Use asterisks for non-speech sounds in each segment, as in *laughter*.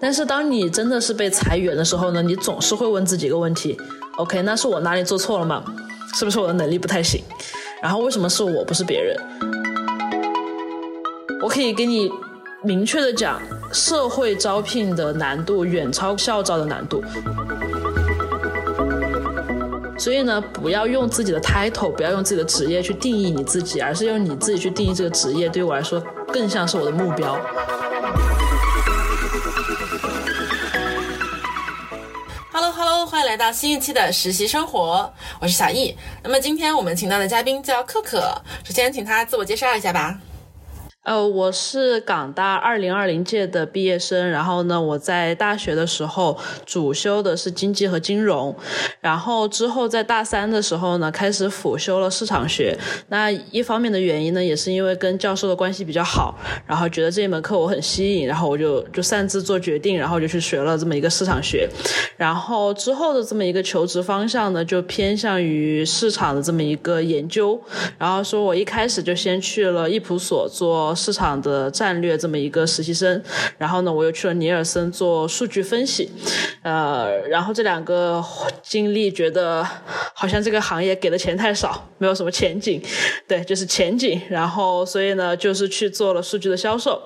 但是当你真的是被裁员的时候呢，你总是会问自己一个问题：OK，那是我哪里做错了吗？是不是我的能力不太行？然后为什么是我不是别人？我可以给你明确的讲，社会招聘的难度远超校招的难度。所以呢，不要用自己的 title，不要用自己的职业去定义你自己，而是用你自己去定义这个职业。对我来说，更像是我的目标。来到新一期的实习生活，我是小易。那么今天我们请到的嘉宾叫可可，首先请他自我介绍一下吧。呃，我是港大二零二零届的毕业生，然后呢，我在大学的时候主修的是经济和金融，然后之后在大三的时候呢，开始辅修了市场学。那一方面的原因呢，也是因为跟教授的关系比较好，然后觉得这一门课我很吸引，然后我就就擅自做决定，然后就去学了这么一个市场学。然后之后的这么一个求职方向呢，就偏向于市场的这么一个研究。然后说我一开始就先去了易普所做。市场的战略这么一个实习生，然后呢，我又去了尼尔森做数据分析，呃，然后这两个经历觉得好像这个行业给的钱太少，没有什么前景，对，就是前景，然后所以呢，就是去做了数据的销售。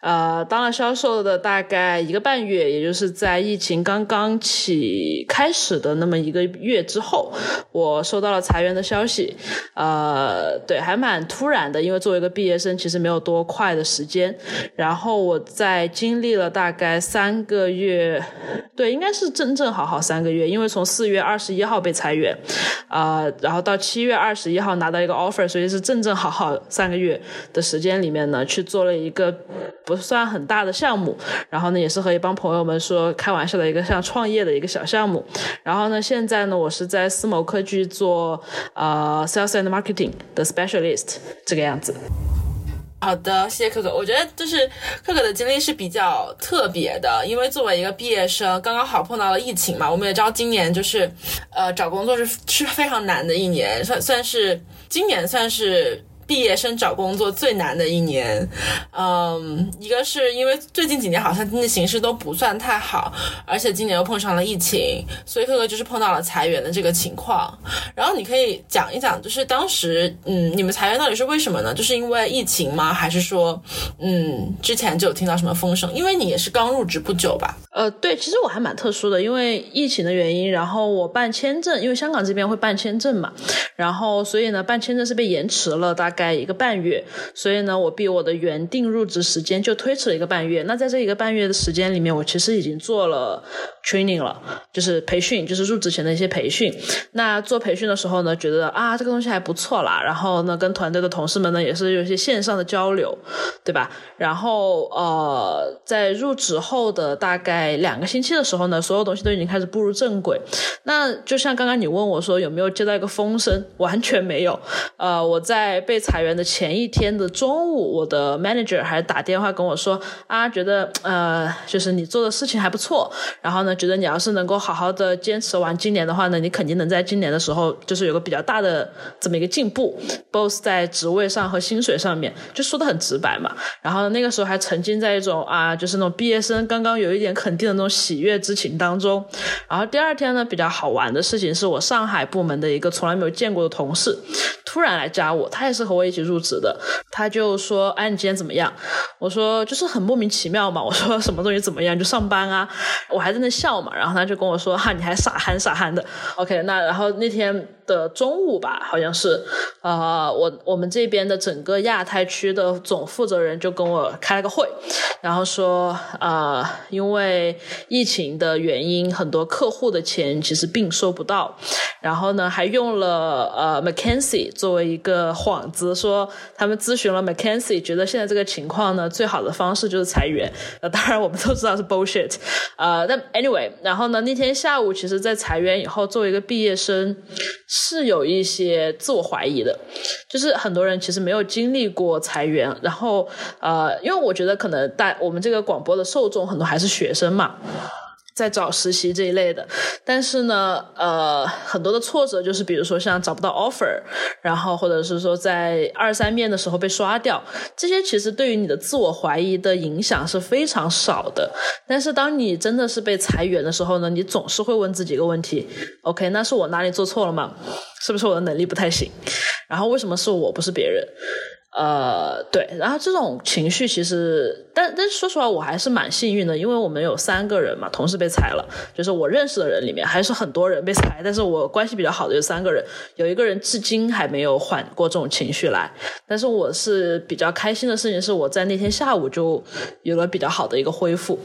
呃，当了销售的大概一个半月，也就是在疫情刚刚起开始的那么一个月之后，我收到了裁员的消息。呃，对，还蛮突然的，因为作为一个毕业生，其实没有多快的时间。然后我在经历了大概三个月，对，应该是正正好好三个月，因为从四月二十一号被裁员，啊，然后到七月二十一号拿到一个 offer，所以是正正好好三个月的时间里面呢，去做了一个不。算很大的项目，然后呢，也是和一帮朋友们说开玩笑的一个像创业的一个小项目。然后呢，现在呢，我是在思谋科技做呃 sales and marketing 的 specialist 这个样子。好的，谢谢可可。我觉得就是可可的经历是比较特别的，因为作为一个毕业生，刚刚好碰到了疫情嘛。我们也知道今年就是呃找工作是是非常难的一年，算算是今年算是。毕业生找工作最难的一年，嗯，一个是因为最近几年好像经济形势都不算太好，而且今年又碰上了疫情，所以可可就是碰到了裁员的这个情况。然后你可以讲一讲，就是当时，嗯，你们裁员到底是为什么呢？就是因为疫情吗？还是说，嗯，之前就有听到什么风声？因为你也是刚入职不久吧？呃，对，其实我还蛮特殊的，因为疫情的原因，然后我办签证，因为香港这边会办签证嘛，然后所以呢，办签证是被延迟了大。大概一个半月，所以呢，我比我的原定入职时间就推迟了一个半月。那在这一个半月的时间里面，我其实已经做了 training 了，就是培训，就是入职前的一些培训。那做培训的时候呢，觉得啊，这个东西还不错啦。然后呢，跟团队的同事们呢，也是有一些线上的交流，对吧？然后呃，在入职后的大概两个星期的时候呢，所有东西都已经开始步入正轨。那就像刚刚你问我说有没有接到一个风声，完全没有。呃，我在被裁员的前一天的中午，我的 manager 还打电话跟我说啊，觉得呃，就是你做的事情还不错，然后呢，觉得你要是能够好好的坚持完今年的话呢，你肯定能在今年的时候就是有个比较大的这么一个进步，both 在职位上和薪水上面，就说的很直白嘛。然后那个时候还沉浸在一种啊，就是那种毕业生刚刚有一点肯定的那种喜悦之情当中。然后第二天呢，比较好玩的事情是我上海部门的一个从来没有见过的同事突然来加我，他也是和。我一起入职的，他就说：“哎，你今天怎么样？”我说：“就是很莫名其妙嘛。”我说：“什么东西怎么样？就上班啊。”我还在那笑嘛，然后他就跟我说：“哈，你还傻憨傻憨的。”OK，那然后那天。的中午吧，好像是，呃，我我们这边的整个亚太区的总负责人就跟我开了个会，然后说，呃，因为疫情的原因，很多客户的钱其实并收不到，然后呢，还用了呃 McKinsey 作为一个幌子，说他们咨询了 McKinsey，觉得现在这个情况呢，最好的方式就是裁员。那，当然我们都知道是 bullshit，呃，但 anyway，然后呢，那天下午其实，在裁员以后，作为一个毕业生。是有一些自我怀疑的，就是很多人其实没有经历过裁员，然后呃，因为我觉得可能大我们这个广播的受众很多还是学生嘛。在找实习这一类的，但是呢，呃，很多的挫折就是，比如说像找不到 offer，然后或者是说在二三面的时候被刷掉，这些其实对于你的自我怀疑的影响是非常少的。但是当你真的是被裁员的时候呢，你总是会问自己一个问题：OK，那是我哪里做错了吗？是不是我的能力不太行？然后为什么是我不是别人？呃，对，然后这种情绪其实，但但说实话，我还是蛮幸运的，因为我们有三个人嘛，同时被裁了，就是我认识的人里面还是很多人被裁，但是我关系比较好的有三个人，有一个人至今还没有缓过这种情绪来，但是我是比较开心的事情是，我在那天下午就有了比较好的一个恢复。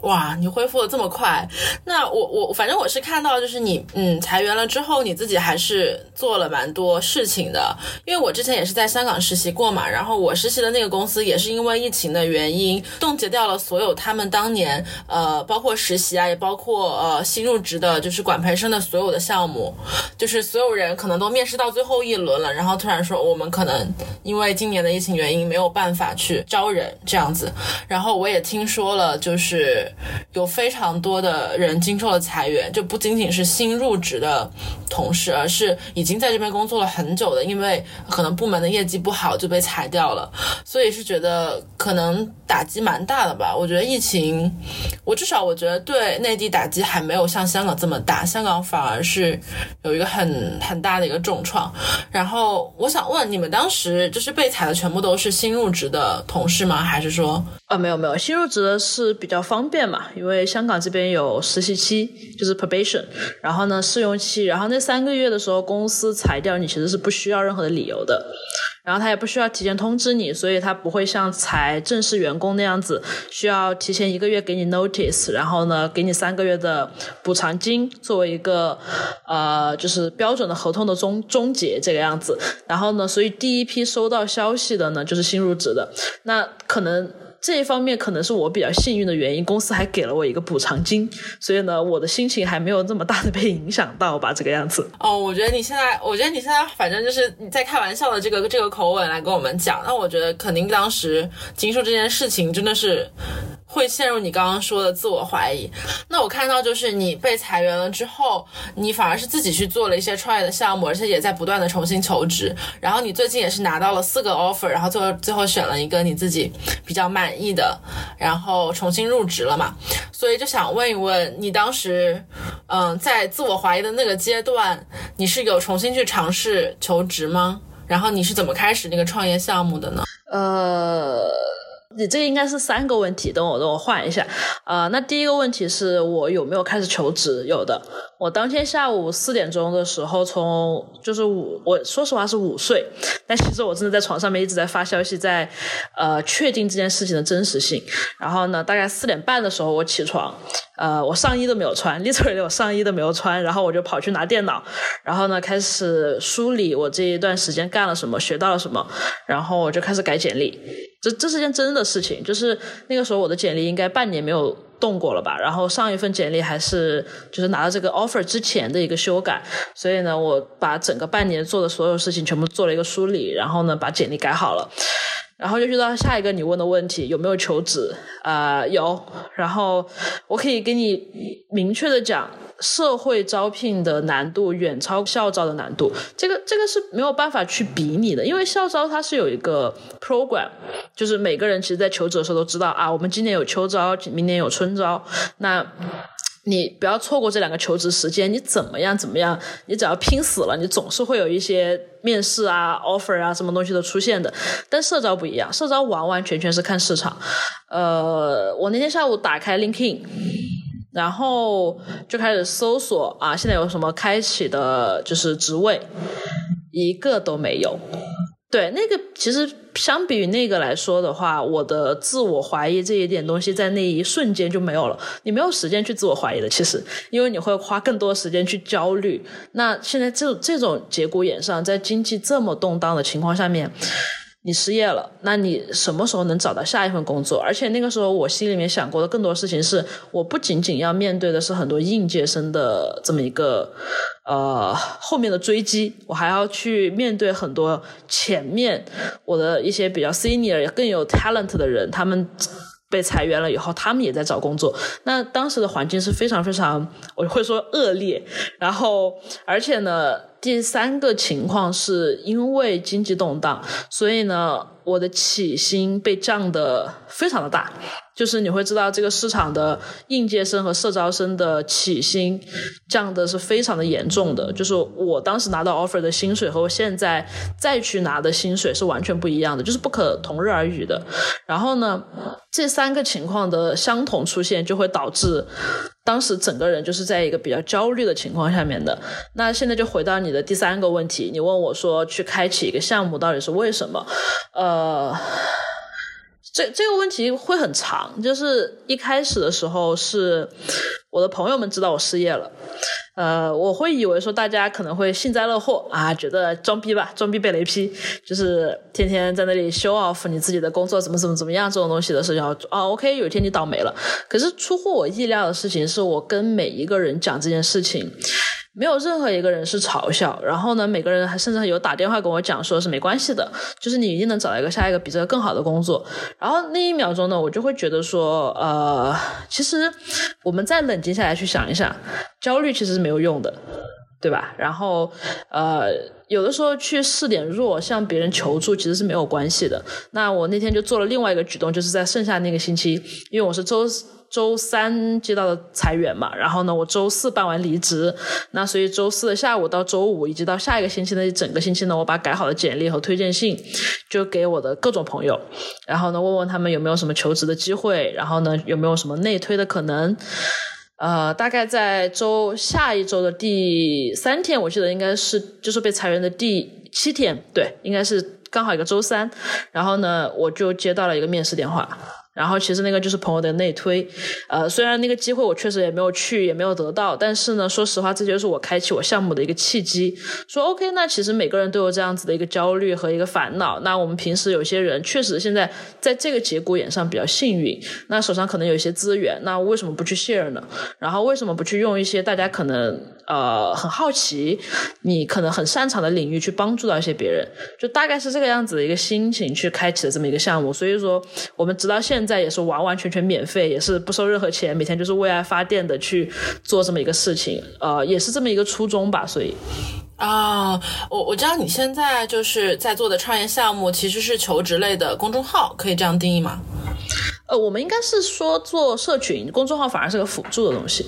哇，你恢复的这么快？那我我反正我是看到，就是你嗯裁员了之后，你自己还是做了蛮多事情的，因为我之前也是在香港实习过。嘛，然后我实习的那个公司也是因为疫情的原因冻结掉了所有他们当年呃，包括实习啊，也包括呃新入职的，就是管培生的所有的项目，就是所有人可能都面试到最后一轮了，然后突然说我们可能因为今年的疫情原因没有办法去招人这样子。然后我也听说了，就是有非常多的人经受了裁员，就不仅仅是新入职的同事，而是已经在这边工作了很久的，因为可能部门的业绩不好就被。裁掉了，所以是觉得可能打击蛮大的吧。我觉得疫情，我至少我觉得对内地打击还没有像香港这么大，香港反而是有一个很很大的一个重创。然后我想问，你们当时就是被裁的全部都是新入职的同事吗？还是说啊，没有没有，新入职的是比较方便嘛，因为香港这边有实习期，就是 probation，然后呢试用期，然后那三个月的时候公司裁掉你，其实是不需要任何的理由的。然后他也不需要提前通知你，所以他不会像才正式员工那样子，需要提前一个月给你 notice，然后呢给你三个月的补偿金作为一个呃就是标准的合同的终终结这个样子。然后呢，所以第一批收到消息的呢就是新入职的，那可能。这一方面可能是我比较幸运的原因，公司还给了我一个补偿金，所以呢，我的心情还没有这么大的被影响到吧，这个样子。哦，我觉得你现在，我觉得你现在反正就是你在开玩笑的这个这个口吻来跟我们讲，那我觉得肯定当时经受这件事情真的是。会陷入你刚刚说的自我怀疑。那我看到就是你被裁员了之后，你反而是自己去做了一些创业的项目，而且也在不断的重新求职。然后你最近也是拿到了四个 offer，然后最后最后选了一个你自己比较满意的，然后重新入职了嘛。所以就想问一问你当时，嗯，在自我怀疑的那个阶段，你是有重新去尝试求职吗？然后你是怎么开始那个创业项目的呢？呃。你这个应该是三个问题，等我等我换一下。呃，那第一个问题是我有没有开始求职？有的。我当天下午四点钟的时候，从就是午，我说实话是午睡，但其实我真的在床上面一直在发消息，在呃确定这件事情的真实性。然后呢，大概四点半的时候我起床，呃，我上衣都没有穿，*laughs* literally 我上衣都没有穿，然后我就跑去拿电脑，然后呢开始梳理我这一段时间干了什么，学到了什么，然后我就开始改简历。这这是件真的事情，就是那个时候我的简历应该半年没有动过了吧，然后上一份简历还是就是拿到这个 offer 之前的一个修改，所以呢，我把整个半年做的所有事情全部做了一个梳理，然后呢，把简历改好了，然后就遇到下一个你问的问题，有没有求职？啊，有，然后我可以给你明确的讲。社会招聘的难度远超校招的难度，这个这个是没有办法去比拟的，因为校招它是有一个 program，就是每个人其实，在求职的时候都知道啊，我们今年有秋招，明年有春招，那你不要错过这两个求职时间，你怎么样怎么样，你只要拼死了，你总是会有一些面试啊、offer 啊什么东西的出现的。但社招不一样，社招完完全全是看市场。呃，我那天下午打开 LinkedIn。然后就开始搜索啊，现在有什么开启的，就是职位，一个都没有。对，那个其实相比于那个来说的话，我的自我怀疑这一点东西在那一瞬间就没有了。你没有时间去自我怀疑的，其实，因为你会花更多时间去焦虑。那现在这这种节骨眼上，在经济这么动荡的情况下面。你失业了，那你什么时候能找到下一份工作？而且那个时候，我心里面想过的更多事情是，我不仅仅要面对的是很多应届生的这么一个呃后面的追击，我还要去面对很多前面我的一些比较 senior 更有 talent 的人，他们。被裁员了以后，他们也在找工作。那当时的环境是非常非常，我会说恶劣。然后，而且呢，第三个情况是因为经济动荡，所以呢，我的起薪被降的非常的大。就是你会知道，这个市场的应届生和社招生的起薪降的是非常的严重的。就是我当时拿到 offer 的薪水和我现在再去拿的薪水是完全不一样的，就是不可同日而语的。然后呢，这三个情况的相同出现，就会导致当时整个人就是在一个比较焦虑的情况下面的。那现在就回到你的第三个问题，你问我说去开启一个项目到底是为什么？呃。这这个问题会很长，就是一开始的时候是我的朋友们知道我失业了，呃，我会以为说大家可能会幸灾乐祸啊，觉得装逼吧，装逼被雷劈，就是天天在那里 show off 你自己的工作怎么怎么怎么样这种东西的时候，啊，OK，有一天你倒霉了。可是出乎我意料的事情是我跟每一个人讲这件事情。没有任何一个人是嘲笑，然后呢，每个人还甚至还有打电话跟我讲，说是没关系的，就是你一定能找到一个下一个比这个更好的工作。然后那一秒钟呢，我就会觉得说，呃，其实我们再冷静下来去想一想，焦虑其实是没有用的，对吧？然后呃，有的时候去试点弱，向别人求助其实是没有关系的。那我那天就做了另外一个举动，就是在剩下那个星期，因为我是周。周三接到的裁员嘛，然后呢，我周四办完离职，那所以周四的下午到周五，以及到下一个星期的整个星期呢，我把改好的简历和推荐信就给我的各种朋友，然后呢，问问他们有没有什么求职的机会，然后呢，有没有什么内推的可能。呃，大概在周下一周的第三天，我记得应该是就是被裁员的第七天，对，应该是刚好一个周三，然后呢，我就接到了一个面试电话。然后其实那个就是朋友的内推，呃，虽然那个机会我确实也没有去，也没有得到，但是呢，说实话，这就是我开启我项目的一个契机。说 OK，那其实每个人都有这样子的一个焦虑和一个烦恼。那我们平时有些人确实现在在这个节骨眼上比较幸运，那手上可能有一些资源，那为什么不去 share 呢？然后为什么不去用一些大家可能呃很好奇，你可能很擅长的领域去帮助到一些别人？就大概是这个样子的一个心情去开启的这么一个项目。所以说，我们直到现。现在也是完完全全免费，也是不收任何钱，每天就是为爱发电的去做这么一个事情，呃，也是这么一个初衷吧。所以，啊，我我知道你现在就是在做的创业项目其实是求职类的公众号，可以这样定义吗？呃，我们应该是说做社群公众号，反而是个辅助的东西。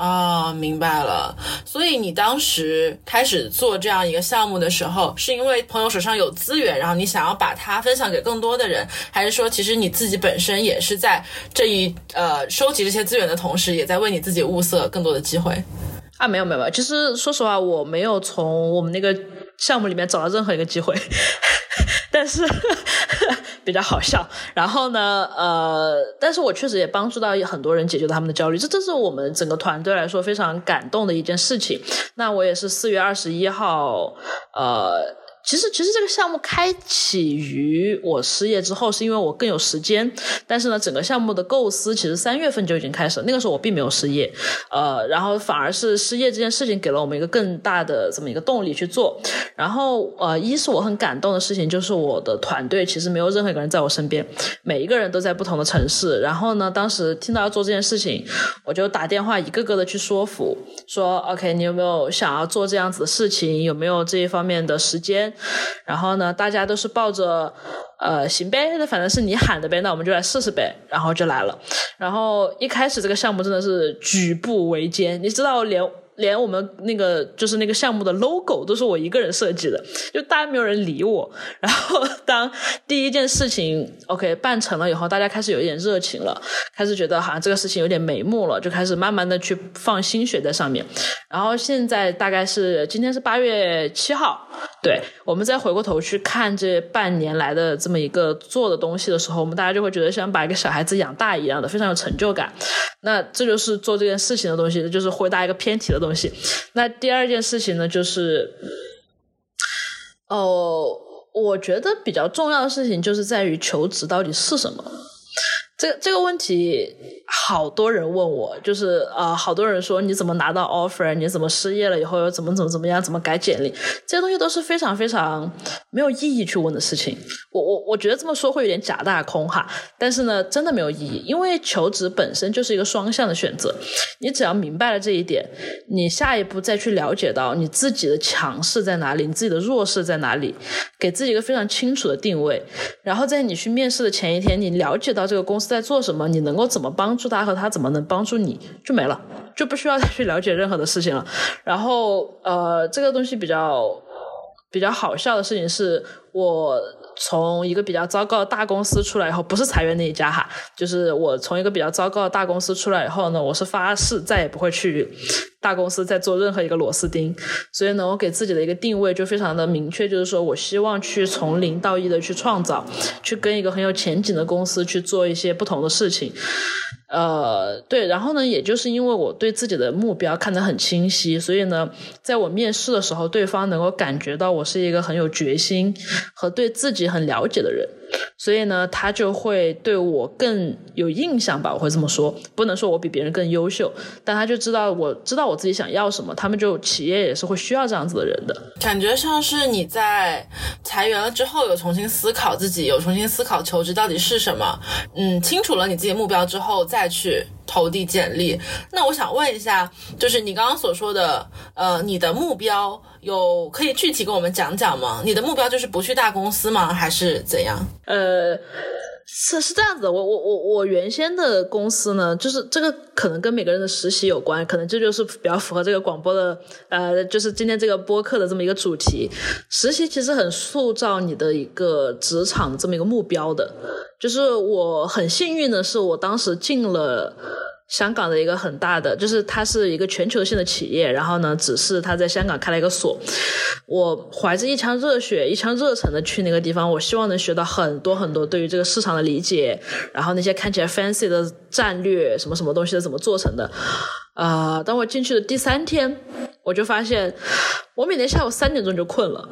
啊，明白了。所以你当时开始做这样一个项目的时候，是因为朋友手上有资源，然后你想要把它分享给更多的人，还是说其实你自己本身也是在这一呃收集这些资源的同时，也在为你自己物色更多的机会？啊，没有没有没有，其实说实话，我没有从我们那个项目里面找到任何一个机会，*laughs* 但是。比较好笑，*laughs* 然后呢，呃，但是我确实也帮助到很多人解决他们的焦虑，这这是我们整个团队来说非常感动的一件事情。那我也是四月二十一号，呃。其实，其实这个项目开启于我失业之后，是因为我更有时间。但是呢，整个项目的构思其实三月份就已经开始了。那个时候我并没有失业，呃，然后反而是失业这件事情给了我们一个更大的这么一个动力去做。然后，呃，一是我很感动的事情，就是我的团队其实没有任何一个人在我身边，每一个人都在不同的城市。然后呢，当时听到要做这件事情，我就打电话一个个的去说服，说 OK，你有没有想要做这样子的事情？有没有这一方面的时间？然后呢，大家都是抱着，呃，行呗，那反正是你喊的呗，那我们就来试试呗，然后就来了。然后一开始这个项目真的是举步维艰，你知道连。连我们那个就是那个项目的 logo 都是我一个人设计的，就大家没有人理我。然后当第一件事情 OK 办成了以后，大家开始有一点热情了，开始觉得好像这个事情有点眉目了，就开始慢慢的去放心血在上面。然后现在大概是今天是八月七号，对我们再回过头去看这半年来的这么一个做的东西的时候，我们大家就会觉得像把一个小孩子养大一样的，非常有成就感。那这就是做这件事情的东西，就是回答一个偏题的东西。那第二件事情呢，就是，哦，我觉得比较重要的事情就是在于求职到底是什么。这这个问题好多人问我，就是呃，好多人说你怎么拿到 offer，你怎么失业了以后又怎么怎么怎么样，怎么改简历，这些东西都是非常非常没有意义去问的事情。我我我觉得这么说会有点假大空哈，但是呢，真的没有意义，因为求职本身就是一个双向的选择。你只要明白了这一点，你下一步再去了解到你自己的强势在哪里，你自己的弱势在哪里，给自己一个非常清楚的定位，然后在你去面试的前一天，你了解到这个公司在做什么，你能够怎么帮。助他和他怎么能帮助你就没了，就不需要再去了解任何的事情了。然后呃，这个东西比较比较好笑的事情是我。从一个比较糟糕的大公司出来以后，不是裁员那一家哈，就是我从一个比较糟糕的大公司出来以后呢，我是发誓再也不会去大公司再做任何一个螺丝钉。所以呢，我给自己的一个定位就非常的明确，就是说我希望去从零到一的去创造，去跟一个很有前景的公司去做一些不同的事情。呃，对，然后呢，也就是因为我对自己的目标看得很清晰，所以呢，在我面试的时候，对方能够感觉到我是一个很有决心和对自己很了解的人。所以呢，他就会对我更有印象吧，我会这么说，不能说我比别人更优秀，但他就知道我知道我自己想要什么，他们就企业也是会需要这样子的人的。感觉像是你在裁员了之后，有重新思考自己，有重新思考求职到底是什么，嗯，清楚了你自己目标之后再再去。投递简历，那我想问一下，就是你刚刚所说的，呃，你的目标有可以具体跟我们讲讲吗？你的目标就是不去大公司吗？还是怎样？呃，是是这样子的，我我我我原先的公司呢，就是这个可能跟每个人的实习有关，可能这就是比较符合这个广播的，呃，就是今天这个播客的这么一个主题。实习其实很塑造你的一个职场这么一个目标的。就是我很幸运的是，我当时进了香港的一个很大的，就是它是一个全球性的企业，然后呢，只是它在香港开了一个所。我怀着一腔热血、一腔热忱的去那个地方，我希望能学到很多很多对于这个市场的理解，然后那些看起来 fancy 的战略，什么什么东西是怎么做成的。啊，当我进去的第三天，我就发现我每天下午三点钟就困了，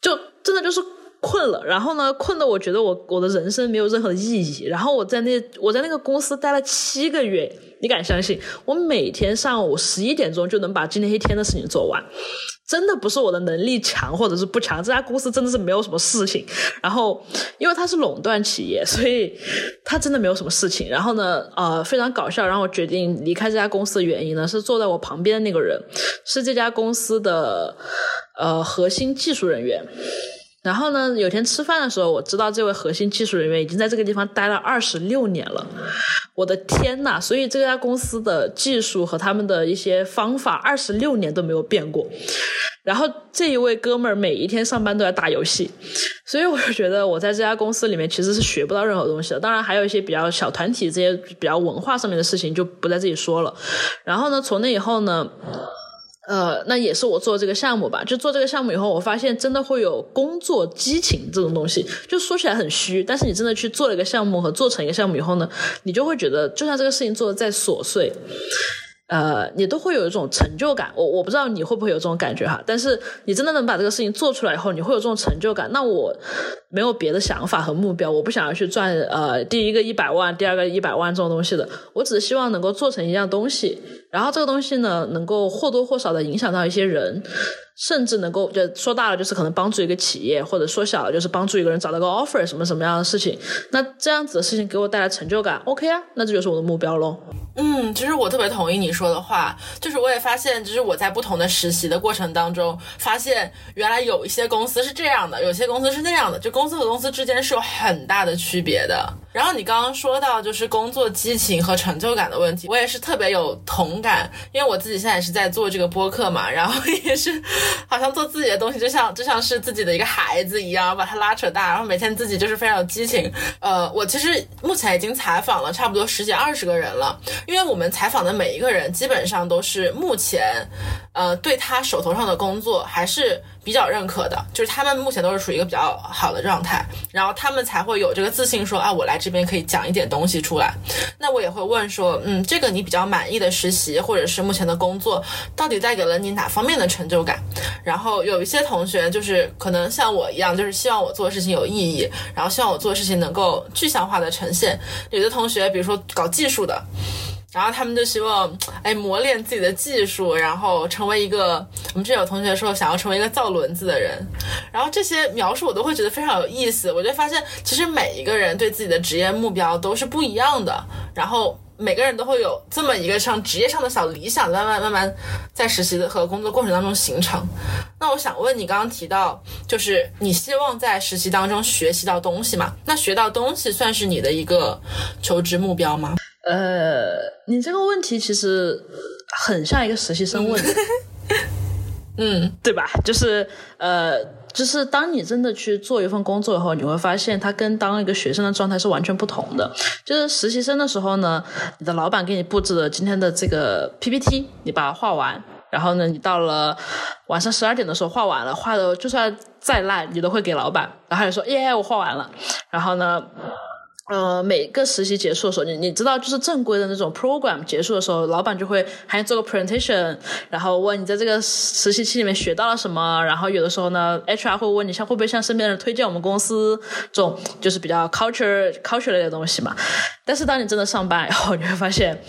就真的就是。困了，然后呢，困的我觉得我我的人生没有任何的意义。然后我在那我在那个公司待了七个月，你敢相信？我每天上午十一点钟就能把今天一天的事情做完，真的不是我的能力强或者是不强，这家公司真的是没有什么事情。然后因为它是垄断企业，所以它真的没有什么事情。然后呢，呃，非常搞笑，让我决定离开这家公司的原因呢，是坐在我旁边的那个人是这家公司的呃核心技术人员。然后呢，有天吃饭的时候，我知道这位核心技术人员已经在这个地方待了二十六年了。我的天呐！所以这家公司的技术和他们的一些方法，二十六年都没有变过。然后这一位哥们儿每一天上班都在打游戏，所以我就觉得我在这家公司里面其实是学不到任何东西的。当然，还有一些比较小团体这些比较文化上面的事情就不在这里说了。然后呢，从那以后呢。呃，那也是我做这个项目吧。就做这个项目以后，我发现真的会有工作激情这种东西。就说起来很虚，但是你真的去做了一个项目和做成一个项目以后呢，你就会觉得，就算这个事情做的再琐碎。呃，你都会有一种成就感，我我不知道你会不会有这种感觉哈。但是你真的能把这个事情做出来以后，你会有这种成就感。那我没有别的想法和目标，我不想要去赚呃第一个一百万，第二个一百万这种东西的。我只是希望能够做成一样东西，然后这个东西呢，能够或多或少的影响到一些人。甚至能够就说大了，就是可能帮助一个企业；或者说小了，就是帮助一个人找到个 offer，什么什么样的事情。那这样子的事情给我带来成就感，OK 啊，那这就是我的目标喽。嗯，其实我特别同意你说的话，就是我也发现，就是我在不同的实习的过程当中，发现原来有一些公司是这样的，有些公司是那样的，就公司和公司之间是有很大的区别的。然后你刚刚说到就是工作激情和成就感的问题，我也是特别有同感，因为我自己现在也是在做这个播客嘛，然后 *laughs* 也是。好像做自己的东西，就像就像是自己的一个孩子一样，把它拉扯大，然后每天自己就是非常有激情。呃，我其实目前已经采访了差不多十几二十个人了，因为我们采访的每一个人基本上都是目前，呃，对他手头上的工作还是。比较认可的，就是他们目前都是处于一个比较好的状态，然后他们才会有这个自信说啊，我来这边可以讲一点东西出来。那我也会问说，嗯，这个你比较满意的实习或者是目前的工作，到底带给了你哪方面的成就感？然后有一些同学就是可能像我一样，就是希望我做的事情有意义，然后希望我做事情能够具象化的呈现。有的同学，比如说搞技术的。然后他们就希望哎磨练自己的技术，然后成为一个我们之前有同学说想要成为一个造轮子的人，然后这些描述我都会觉得非常有意思。我就发现其实每一个人对自己的职业目标都是不一样的，然后。每个人都会有这么一个像职业上的小理想，慢慢慢慢在实习的和工作过程当中形成。那我想问你，刚刚提到就是你希望在实习当中学习到东西嘛？那学到东西算是你的一个求职目标吗？呃，你这个问题其实很像一个实习生问的，*laughs* 嗯，对吧？就是呃。就是当你真的去做一份工作以后，你会发现它跟当一个学生的状态是完全不同的。就是实习生的时候呢，你的老板给你布置了今天的这个 PPT，你把它画完，然后呢，你到了晚上十二点的时候画完了，画的就算再烂，你都会给老板，然后就说耶，我画完了。然后呢？呃，每个实习结束的时候，你你知道，就是正规的那种 program 结束的时候，老板就会还做个 presentation，然后问你在这个实习期里面学到了什么。然后有的时候呢，HR 会问你，像会不会向身边人推荐我们公司这种就是比较 culture culture 类的东西嘛。但是当你真的上班以后，你会发现，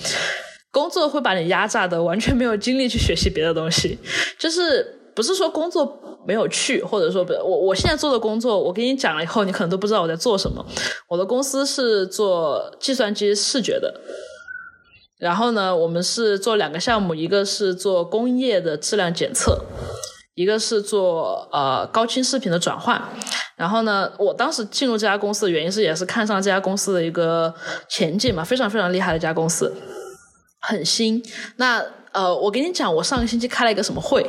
工作会把你压榨的完全没有精力去学习别的东西，就是不是说工作。没有去，或者说不，我我现在做的工作，我给你讲了以后，你可能都不知道我在做什么。我的公司是做计算机视觉的，然后呢，我们是做两个项目，一个是做工业的质量检测，一个是做呃高清视频的转换。然后呢，我当时进入这家公司的原因是，也是看上这家公司的一个前景嘛，非常非常厉害的一家公司，很新。那呃，我给你讲，我上个星期开了一个什么会。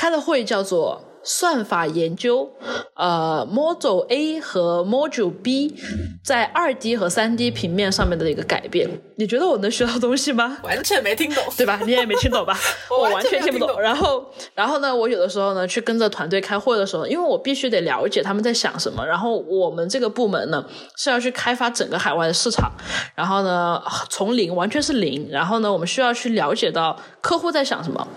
开的会叫做算法研究，呃，Model A 和 Module B 在二 D 和三 D 平面上面的一个改变。你觉得我能学到东西吗？完全没听懂，*laughs* 对吧？你也没听懂吧？*laughs* 我完全听不懂。然后，然后呢？我有的时候呢，去跟着团队开会的时候，因为我必须得了解他们在想什么。然后，我们这个部门呢是要去开发整个海外的市场。然后呢，从零完全是零。然后呢，我们需要去了解到客户在想什么。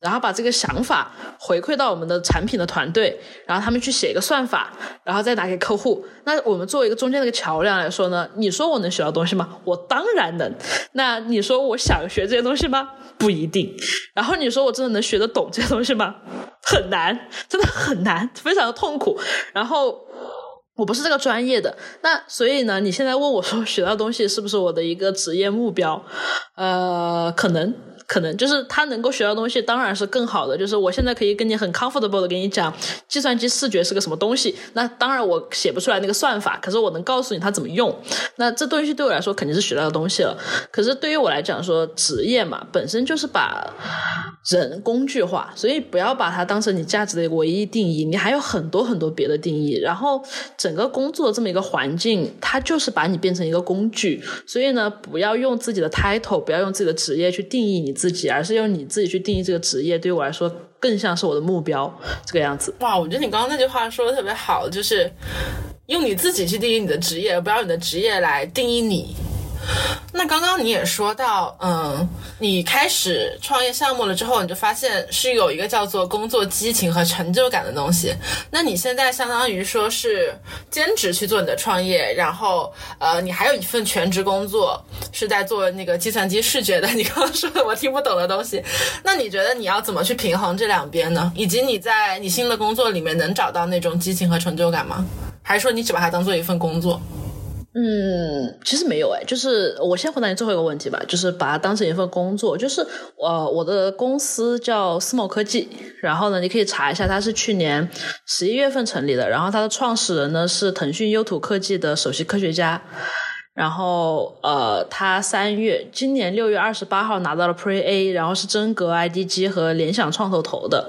然后把这个想法回馈到我们的产品的团队，然后他们去写一个算法，然后再拿给客户。那我们作为一个中间的一个桥梁来说呢，你说我能学到东西吗？我当然能。那你说我想学这些东西吗？不一定。然后你说我真的能学得懂这些东西吗？很难，真的很难，非常的痛苦。然后我不是这个专业的，那所以呢，你现在问我说学到东西是不是我的一个职业目标？呃，可能。可能就是他能够学到东西，当然是更好的。就是我现在可以跟你很 comfortable 的跟你讲，计算机视觉是个什么东西。那当然我写不出来那个算法，可是我能告诉你它怎么用。那这东西对我来说肯定是学到的东西了。可是对于我来讲说，职业嘛，本身就是把人工具化，所以不要把它当成你价值的唯一定义。你还有很多很多别的定义。然后整个工作这么一个环境，它就是把你变成一个工具。所以呢，不要用自己的 title，不要用自己的职业去定义你。自己，而是用你自己去定义这个职业，对于我来说更像是我的目标，这个样子。哇，我觉得你刚刚那句话说的特别好，就是用你自己去定义你的职业，不要你的职业来定义你。那刚刚你也说到，嗯，你开始创业项目了之后，你就发现是有一个叫做工作激情和成就感的东西。那你现在相当于说是兼职去做你的创业，然后呃，你还有一份全职工作是在做那个计算机视觉的。你刚刚说的我听不懂的东西，那你觉得你要怎么去平衡这两边呢？以及你在你新的工作里面能找到那种激情和成就感吗？还是说你只把它当做一份工作？嗯，其实没有哎，就是我先回答你最后一个问题吧，就是把它当成一份工作。就是呃，我的公司叫思谋科技，然后呢，你可以查一下，它是去年十一月份成立的，然后它的创始人呢是腾讯优图科技的首席科学家。然后，呃，他三月今年六月二十八号拿到了 Pre A，然后是真格 IDG 和联想创投投的，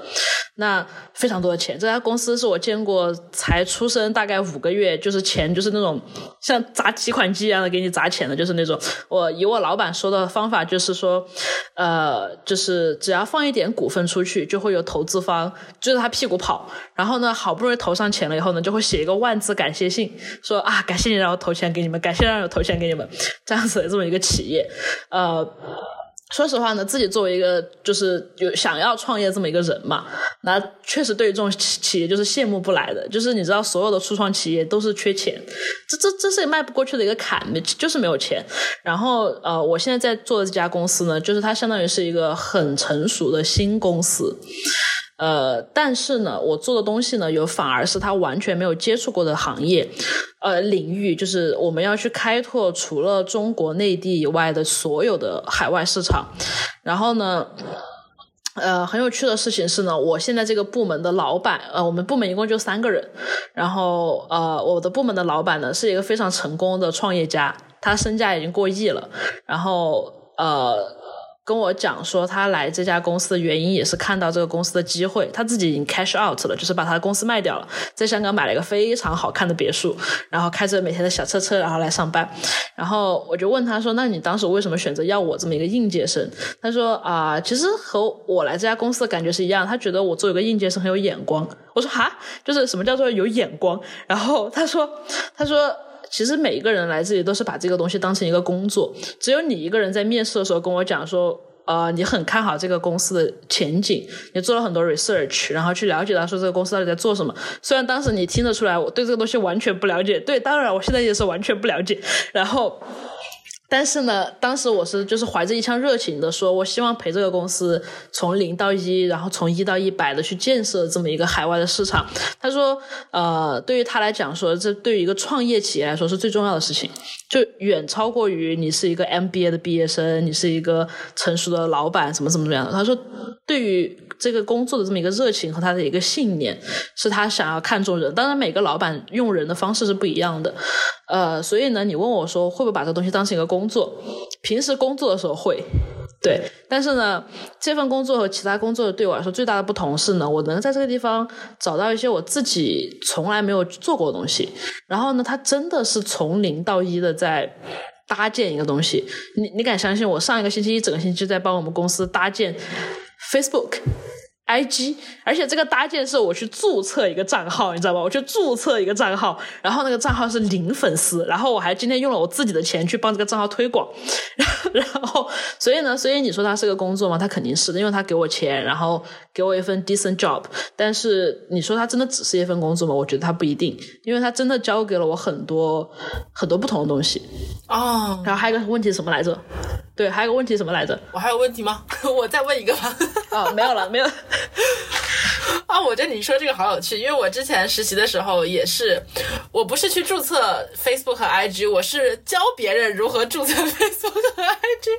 那非常多的钱。这家公司是我见过才出生大概五个月，就是钱就是那种像砸提款机一样的给你砸钱的，就是那种。我以我老板说的方法就是说，呃，就是只要放一点股份出去，就会有投资方追着他屁股跑。然后呢，好不容易投上钱了以后呢，就会写一个万字感谢信，说啊，感谢你让我投钱给你们，感谢让我投。钱给你们这样子的这么一个企业，呃，说实话呢，自己作为一个就是有想要创业这么一个人嘛，那确实对于这种企企业就是羡慕不来的。就是你知道，所有的初创企业都是缺钱，这这这是迈不过去的一个坎，就是没有钱。然后呃，我现在在做的这家公司呢，就是它相当于是一个很成熟的新公司。呃，但是呢，我做的东西呢，有反而是他完全没有接触过的行业，呃，领域，就是我们要去开拓除了中国内地以外的所有的海外市场。然后呢，呃，很有趣的事情是呢，我现在这个部门的老板，呃，我们部门一共就三个人，然后呃，我的部门的老板呢是一个非常成功的创业家，他身价已经过亿了，然后呃。跟我讲说，他来这家公司的原因也是看到这个公司的机会。他自己已经 cash out 了，就是把他的公司卖掉了，在香港买了一个非常好看的别墅，然后开着每天的小车车，然后来上班。然后我就问他说：“那你当时为什么选择要我这么一个应届生？”他说：“啊，其实和我来这家公司的感觉是一样，他觉得我作为一个应届生很有眼光。”我说：“哈，就是什么叫做有眼光？”然后他说：“他说。”其实每一个人来这里都是把这个东西当成一个工作，只有你一个人在面试的时候跟我讲说，呃，你很看好这个公司的前景，你做了很多 research，然后去了解到说这个公司到底在做什么。虽然当时你听得出来我对这个东西完全不了解，对，当然我现在也是完全不了解，然后。但是呢，当时我是就是怀着一腔热情的说，我希望陪这个公司从零到一，然后从一到一百的去建设这么一个海外的市场。他说，呃，对于他来讲说，这对于一个创业企业来说是最重要的事情，就远超过于你是一个 MBA 的毕业生，你是一个成熟的老板，什么怎么怎么样的。他说，对于这个工作的这么一个热情和他的一个信念，是他想要看重人。当然，每个老板用人的方式是不一样的。呃，所以呢，你问我说，会不会把这个东西当成一个工？作，平时工作的时候会，对，但是呢，这份工作和其他工作对我来说最大的不同是呢，我能在这个地方找到一些我自己从来没有做过的东西，然后呢，它真的是从零到一的在搭建一个东西。你你敢相信我上一个星期一整个星期在帮我们公司搭建 Facebook？I G，而且这个搭建是我去注册一个账号，你知道吧？我去注册一个账号，然后那个账号是零粉丝，然后我还今天用了我自己的钱去帮这个账号推广，*laughs* 然后，所以呢，所以你说他是个工作吗？他肯定是的，因为他给我钱，然后给我一份 decent job。但是你说他真的只是一份工作吗？我觉得他不一定，因为他真的教给了我很多很多不同的东西。哦，然后还有一个问题是什么来着？对，还有个问题什么来着？我还有问题吗？*laughs* 我再问一个吧。啊，没有了，没有。啊，我觉得你说这个好有趣，因为我之前实习的时候也是，我不是去注册 Facebook 和 IG，我是教别人如何注册 *laughs* Facebook 和 IG。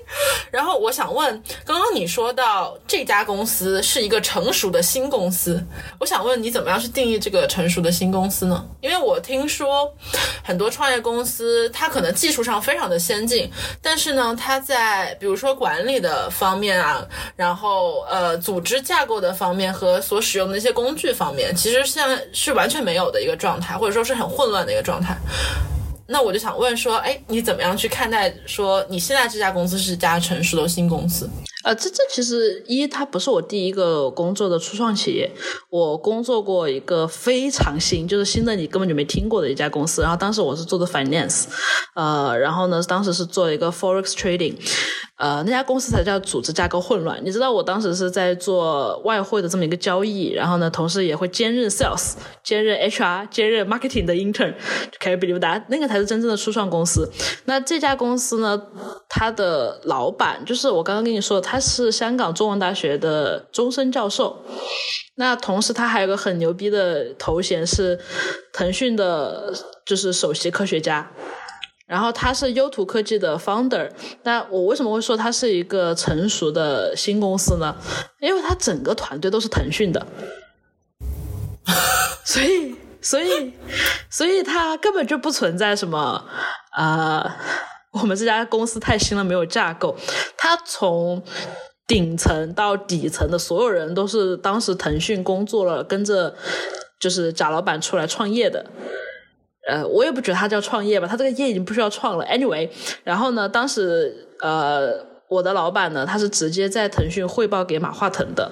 然后我想问，刚刚你说到这家公司是一个成熟的新公司，我想问你怎么样去定义这个成熟的新公司呢？因为我听说很多创业公司，它可能技术上非常的先进，但是呢，它在比如说管理的方面啊，然后呃，组织架构的方面和所使用的一些工具方面，其实现在是完全没有的一个状态，或者说是很混乱的一个状态。那我就想问说，哎，你怎么样去看待说你现在这家公司是一家成熟的新公司？呃，这这其实一，它不是我第一个工作的初创企业，我工作过一个非常新，就是新的你根本就没听过的一家公司，然后当时我是做的 finance，呃，然后呢，当时是做一个 forex trading。呃，那家公司才叫组织架构混乱。你知道，我当时是在做外汇的这么一个交易，然后呢，同时也会兼任 sales、兼任 HR、兼任 marketing 的 intern，开始比如达，那个才是真正的初创公司。那这家公司呢，它的老板就是我刚刚跟你说，他他是香港中文大学的终身教授。那同时，他还有个很牛逼的头衔，是腾讯的，就是首席科学家。然后他是优图科技的 founder，那我为什么会说他是一个成熟的新公司呢？因为他整个团队都是腾讯的，*laughs* 所以，所以，所以他根本就不存在什么啊，我们这家公司太新了没有架构。他从顶层到底层的所有人都是当时腾讯工作了，跟着就是贾老板出来创业的。呃，我也不觉得他叫创业吧，他这个业已经不需要创了。Anyway，然后呢，当时呃，我的老板呢，他是直接在腾讯汇报给马化腾的，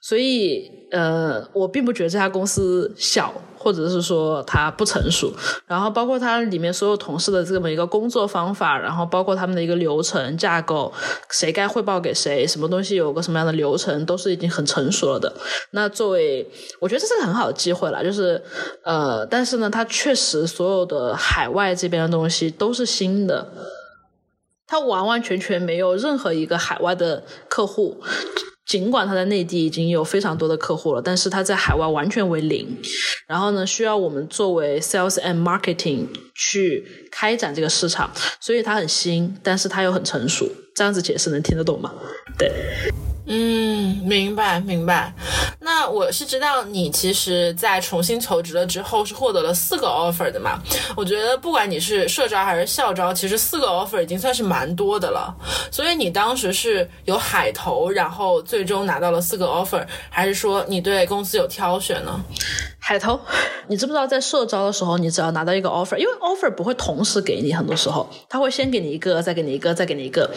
所以呃，我并不觉得这家公司小。或者是说它不成熟，然后包括它里面所有同事的这么一个工作方法，然后包括他们的一个流程架构，谁该汇报给谁，什么东西有个什么样的流程，都是已经很成熟了的。那作为，我觉得这是个很好的机会了，就是呃，但是呢，它确实所有的海外这边的东西都是新的，它完完全全没有任何一个海外的客户。尽管他在内地已经有非常多的客户了，但是他在海外完全为零。然后呢，需要我们作为 sales and marketing 去开展这个市场，所以它很新，但是它又很成熟。这样子解释能听得懂吗？对。嗯，明白明白。那我是知道你其实，在重新求职了之后，是获得了四个 offer 的嘛？我觉得不管你是社招还是校招，其实四个 offer 已经算是蛮多的了。所以你当时是有海投，然后最终拿到了四个 offer，还是说你对公司有挑选呢？海投，*laughs* 你知不知道在社招的时候，你只要拿到一个 offer，因为 offer 不会同时给你，很多时候他会先给你一个，再给你一个，再给你一个。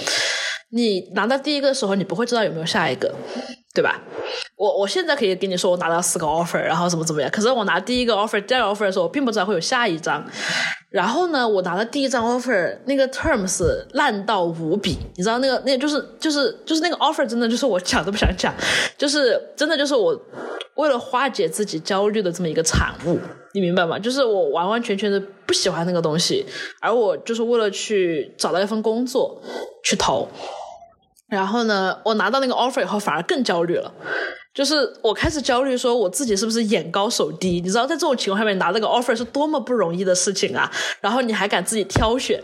你拿到第一个的时候，你不会知道有没有下一个，对吧？我我现在可以跟你说，我拿到四个 offer，然后怎么怎么样。可是我拿第一个 offer、第二个 offer 的时候，我并不知道会有下一张。然后呢，我拿到第一张 offer，那个 terms 烂到无比，你知道那个那就是就是就是那个 offer 真的就是我讲都不想讲，就是真的就是我为了化解自己焦虑的这么一个产物，你明白吗？就是我完完全全的不喜欢那个东西，而我就是为了去找到一份工作去投。然后呢，我拿到那个 offer 以后，反而更焦虑了。就是我开始焦虑，说我自己是不是眼高手低？你知道，在这种情况下面拿这个 offer 是多么不容易的事情啊！然后你还敢自己挑选，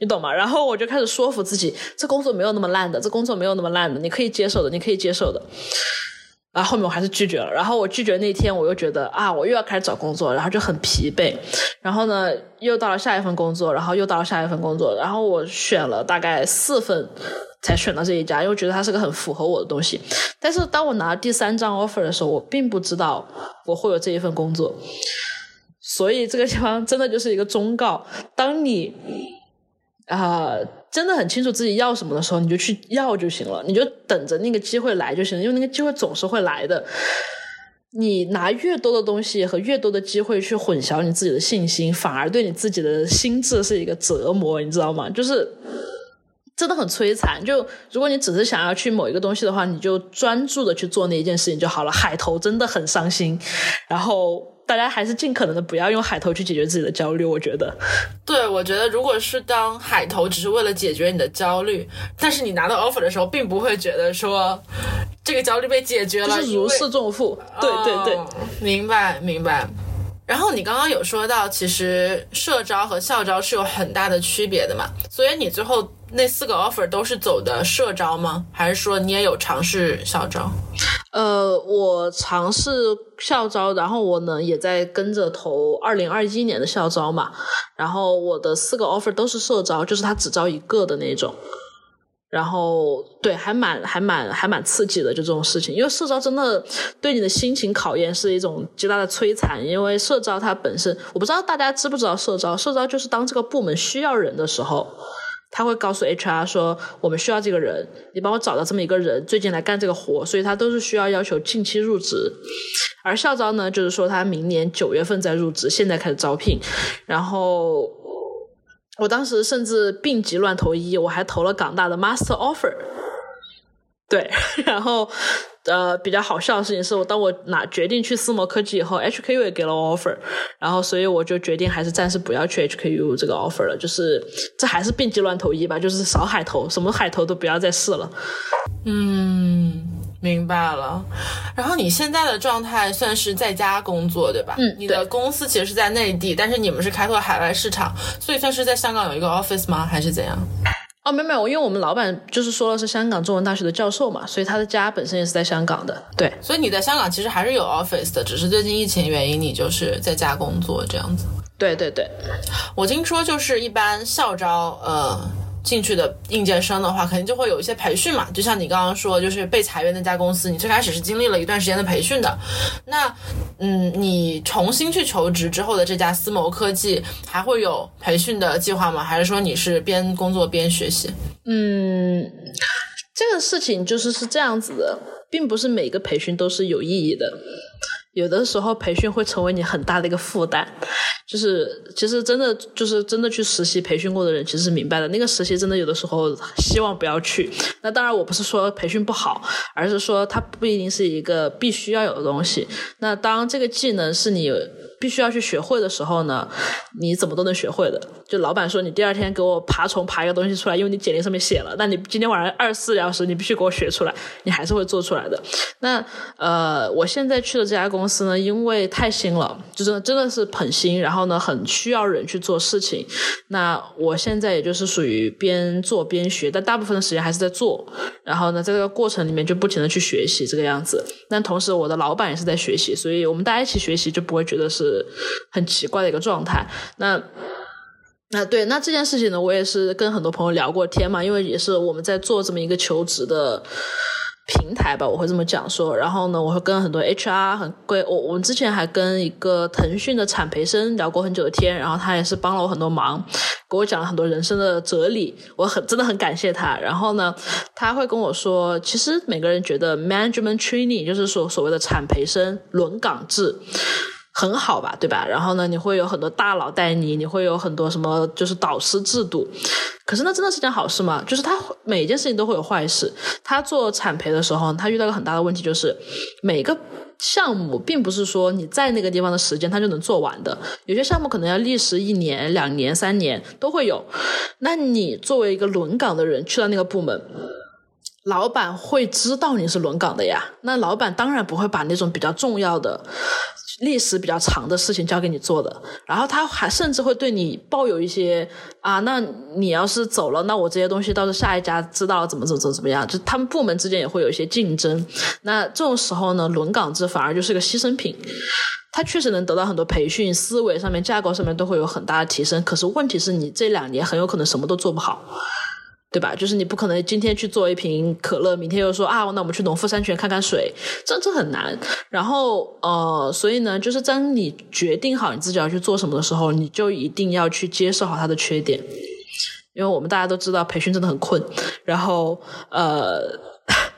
你懂吗？然后我就开始说服自己，这工作没有那么烂的，这工作没有那么烂的，你可以接受的，你可以接受的。然后后面我还是拒绝了。然后我拒绝那天，我又觉得啊，我又要开始找工作，然后就很疲惫。然后呢，又到了下一份工作，然后又到了下一份工作，然后我选了大概四份。才选到这一家，因为觉得它是个很符合我的东西。但是当我拿第三张 offer 的时候，我并不知道我会有这一份工作。所以这个地方真的就是一个忠告：当你啊真的很清楚自己要什么的时候，你就去要就行了，你就等着那个机会来就行了，因为那个机会总是会来的。你拿越多的东西和越多的机会去混淆你自己的信心，反而对你自己的心智是一个折磨，你知道吗？就是。真的很摧残。就如果你只是想要去某一个东西的话，你就专注的去做那一件事情就好了。海投真的很伤心，然后大家还是尽可能的不要用海投去解决自己的焦虑。我觉得，*laughs* 对，我觉得如果是当海投只是为了解决你的焦虑，但是你拿到 offer 的时候，并不会觉得说这个焦虑被解决了，是如释重负。对对对，明白明白。然后你刚刚有说到，其实社招和校招是有很大的区别的嘛？所以你最后那四个 offer 都是走的社招吗？还是说你也有尝试校招？呃，我尝试校招，然后我呢也在跟着投二零二一年的校招嘛。然后我的四个 offer 都是社招，就是他只招一个的那种。然后对，还蛮还蛮还蛮刺激的，就这种事情，因为社招真的对你的心情考验是一种极大的摧残。因为社招它本身，我不知道大家知不知道社招，社招就是当这个部门需要人的时候，他会告诉 HR 说我们需要这个人，你帮我找到这么一个人，最近来干这个活，所以他都是需要要求近期入职。而校招呢，就是说他明年九月份再入职，现在开始招聘，然后。我当时甚至病急乱投医，我还投了港大的 Master Offer。对，*laughs* 然后呃，比较好笑的事情是我当我拿决定去思摩科技以后，HKU 也给了我 offer，然后所以我就决定还是暂时不要去 HKU 这个 offer 了。就是这还是病急乱投医吧，就是少海投，什么海投都不要再试了。嗯。明白了，然后你现在的状态算是在家工作对吧？嗯，你的公司其实是在内地，但是你们是开拓海外市场，所以算是在香港有一个 office 吗？还是怎样？哦，没有没有，因为我们老板就是说了是香港中文大学的教授嘛，所以他的家本身也是在香港的。对，所以你在香港其实还是有 office 的，只是最近疫情原因，你就是在家工作这样子。对对对，我听说就是一般校招，呃。进去的应届生的话，肯定就会有一些培训嘛。就像你刚刚说，就是被裁员那家公司，你最开始是经历了一段时间的培训的。那，嗯，你重新去求职之后的这家思谋科技，还会有培训的计划吗？还是说你是边工作边学习？嗯，这个事情就是是这样子的。并不是每个培训都是有意义的。有的时候培训会成为你很大的一个负担，就是其实真的就是真的去实习培训过的人其实是明白的，那个实习真的有的时候希望不要去。那当然我不是说培训不好，而是说它不一定是一个必须要有的东西。那当这个技能是你。必须要去学会的时候呢，你怎么都能学会的。就老板说你第二天给我爬虫爬一个东西出来，因为你简历上面写了，那你今天晚上二十四小时你必须给我学出来，你还是会做出来的。那呃，我现在去的这家公司呢，因为太新了，就是真的是很新，然后呢很需要人去做事情。那我现在也就是属于边做边学，但大部分的时间还是在做。然后呢，在这个过程里面就不停的去学习这个样子。但同时我的老板也是在学习，所以我们大家一起学习就不会觉得是。很奇怪的一个状态。那那对，那这件事情呢，我也是跟很多朋友聊过天嘛，因为也是我们在做这么一个求职的平台吧，我会这么讲说。然后呢，我会跟很多 HR 很贵，我我们之前还跟一个腾讯的产培生聊过很久的天，然后他也是帮了我很多忙，给我讲了很多人生的哲理，我很真的很感谢他。然后呢，他会跟我说，其实每个人觉得 management training 就是说所谓的产培生轮岗制。很好吧，对吧？然后呢，你会有很多大佬带你，你会有很多什么，就是导师制度。可是那真的是件好事吗？就是他每件事情都会有坏事。他做产培的时候，他遇到个很大的问题，就是每个项目并不是说你在那个地方的时间他就能做完的。有些项目可能要历时一年、两年、三年都会有。那你作为一个轮岗的人去到那个部门。老板会知道你是轮岗的呀，那老板当然不会把那种比较重要的、历史比较长的事情交给你做的，然后他还甚至会对你抱有一些啊，那你要是走了，那我这些东西到时候下一家知道了怎么怎么怎么怎么样，就他们部门之间也会有一些竞争。那这种时候呢，轮岗制反而就是个牺牲品，他确实能得到很多培训，思维上面、架构上面都会有很大的提升。可是问题是你这两年很有可能什么都做不好。对吧？就是你不可能今天去做一瓶可乐，明天又说啊，那我们去农夫山泉看看水，这这很难。然后呃，所以呢，就是当你决定好你自己要去做什么的时候，你就一定要去接受好它的缺点，因为我们大家都知道培训真的很困。然后呃。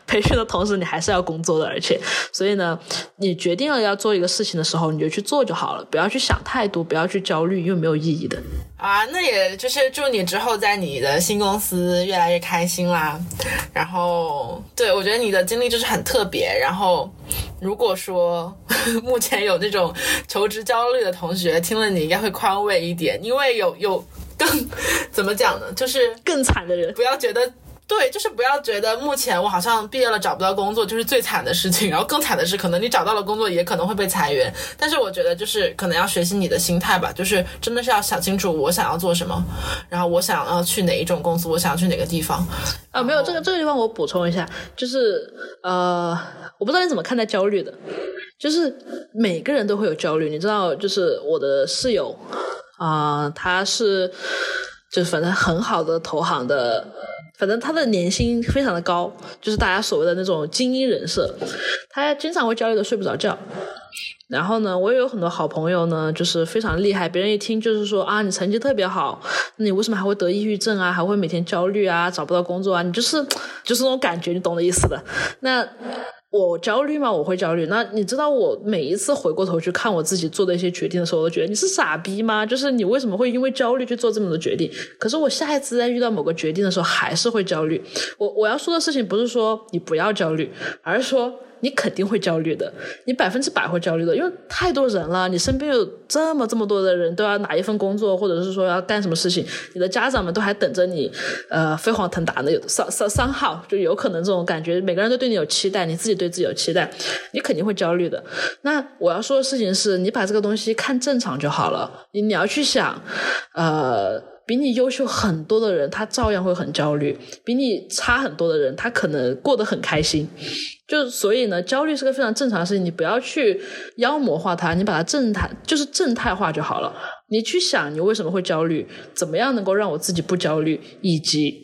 培训的同时，你还是要工作的，而且，所以呢，你决定了要做一个事情的时候，你就去做就好了，不要去想太多，不要去焦虑，因为没有意义的。啊，那也就是祝你之后在你的新公司越来越开心啦。然后，对我觉得你的经历就是很特别。然后，如果说 *laughs* 目前有这种求职焦虑的同学听了，你应该会宽慰一点，因为有有更 *laughs* 怎么讲呢？就是更惨的人，不要觉得。对，就是不要觉得目前我好像毕业了找不到工作就是最惨的事情，然后更惨的是，可能你找到了工作也可能会被裁员。但是我觉得就是可能要学习你的心态吧，就是真的是要想清楚我想要做什么，然后我想要去哪一种公司，我想要去哪个地方。啊，没有这个这个地方我补充一下，就是呃，我不知道你怎么看待焦虑的，就是每个人都会有焦虑，你知道，就是我的室友啊，他是就反正很好的投行的。反正他的年薪非常的高，就是大家所谓的那种精英人设，他经常会焦虑的睡不着觉。然后呢，我也有很多好朋友呢，就是非常厉害，别人一听就是说啊，你成绩特别好，那你为什么还会得抑郁症啊，还会每天焦虑啊，找不到工作啊？你就是就是那种感觉，你懂的意思的。那。我焦虑吗？我会焦虑。那你知道，我每一次回过头去看我自己做的一些决定的时候，我都觉得你是傻逼吗？就是你为什么会因为焦虑去做这么多决定？可是我下一次在遇到某个决定的时候，还是会焦虑。我我要说的事情不是说你不要焦虑，而是说。你肯定会焦虑的，你百分之百会焦虑的，因为太多人了，你身边有这么这么多的人都要拿一份工作，或者是说要干什么事情，你的家长们都还等着你，呃，飞黄腾达的，有三三三号就有可能这种感觉，每个人都对你有期待，你自己对自己有期待，你肯定会焦虑的。那我要说的事情是，你把这个东西看正常就好了，你你要去想，呃。比你优秀很多的人，他照样会很焦虑；比你差很多的人，他可能过得很开心。就所以呢，焦虑是个非常正常的事情，你不要去妖魔化它，你把它正态，就是正态化就好了。你去想，你为什么会焦虑？怎么样能够让我自己不焦虑？以及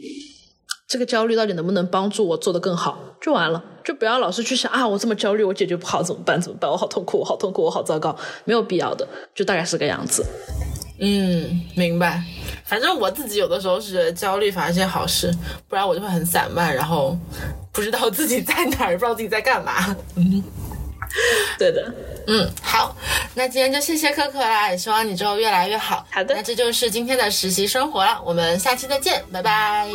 这个焦虑到底能不能帮助我做得更好？就完了，就不要老是去想啊，我这么焦虑，我解决不好怎么办？怎么办？我好痛苦，我好痛苦，我好糟糕，没有必要的，就大概是个样子。嗯，明白。反正我自己有的时候是焦虑反而是件好事，不然我就会很散漫，然后不知道自己在哪儿，不知道自己在干嘛。嗯对的，嗯，好，那今天就谢谢可可啦，也希望你之后越来越好。好的那这就是今天的实习生活了，我们下期再见，拜拜。